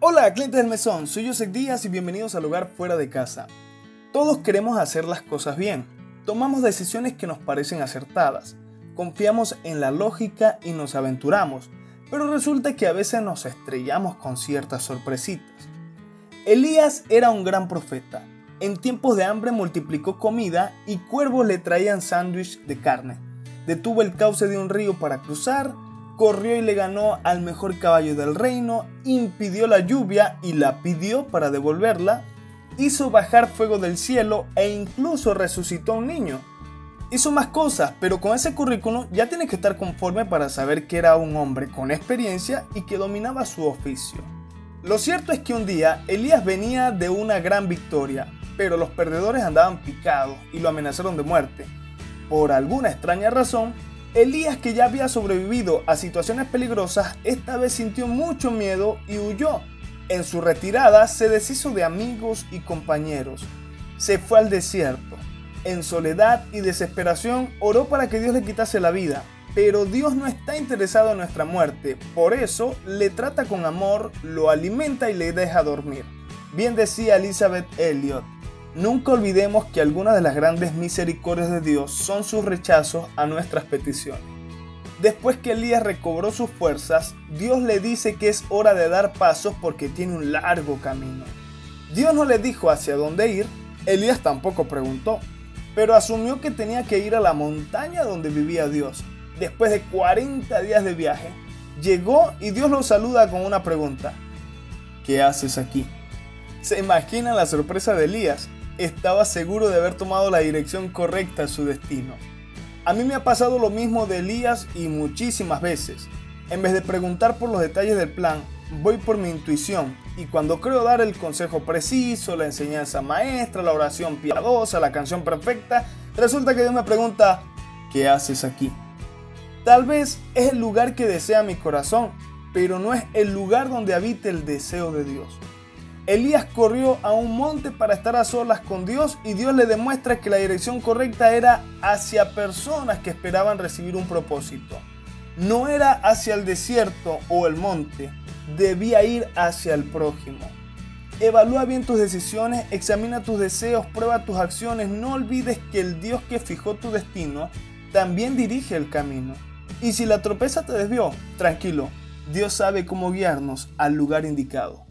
Hola, clientes del mesón, soy José Díaz y bienvenidos al Hogar Fuera de Casa. Todos queremos hacer las cosas bien, tomamos decisiones que nos parecen acertadas, confiamos en la lógica y nos aventuramos, pero resulta que a veces nos estrellamos con ciertas sorpresitas. Elías era un gran profeta. En tiempos de hambre multiplicó comida y cuervos le traían sándwich de carne. Detuvo el cauce de un río para cruzar, corrió y le ganó al mejor caballo del reino, impidió la lluvia y la pidió para devolverla, hizo bajar fuego del cielo e incluso resucitó a un niño. Hizo más cosas, pero con ese currículum ya tiene que estar conforme para saber que era un hombre con experiencia y que dominaba su oficio. Lo cierto es que un día Elías venía de una gran victoria, pero los perdedores andaban picados y lo amenazaron de muerte. Por alguna extraña razón, Elías, que ya había sobrevivido a situaciones peligrosas, esta vez sintió mucho miedo y huyó. En su retirada se deshizo de amigos y compañeros. Se fue al desierto. En soledad y desesperación oró para que Dios le quitase la vida. Pero Dios no está interesado en nuestra muerte. Por eso le trata con amor, lo alimenta y le deja dormir. Bien decía Elizabeth Elliot. Nunca olvidemos que algunas de las grandes misericordias de Dios son sus rechazos a nuestras peticiones. Después que Elías recobró sus fuerzas, Dios le dice que es hora de dar pasos porque tiene un largo camino. Dios no le dijo hacia dónde ir, Elías tampoco preguntó, pero asumió que tenía que ir a la montaña donde vivía Dios. Después de 40 días de viaje, llegó y Dios lo saluda con una pregunta. ¿Qué haces aquí? ¿Se imagina la sorpresa de Elías? Estaba seguro de haber tomado la dirección correcta a su destino. A mí me ha pasado lo mismo de Elías y muchísimas veces. En vez de preguntar por los detalles del plan, voy por mi intuición y cuando creo dar el consejo preciso, la enseñanza maestra, la oración piadosa, la canción perfecta, resulta que Dios me pregunta, ¿qué haces aquí? Tal vez es el lugar que desea mi corazón, pero no es el lugar donde habita el deseo de Dios. Elías corrió a un monte para estar a solas con Dios y Dios le demuestra que la dirección correcta era hacia personas que esperaban recibir un propósito. No era hacia el desierto o el monte, debía ir hacia el prójimo. Evalúa bien tus decisiones, examina tus deseos, prueba tus acciones, no olvides que el Dios que fijó tu destino también dirige el camino. Y si la tropeza te desvió, tranquilo, Dios sabe cómo guiarnos al lugar indicado.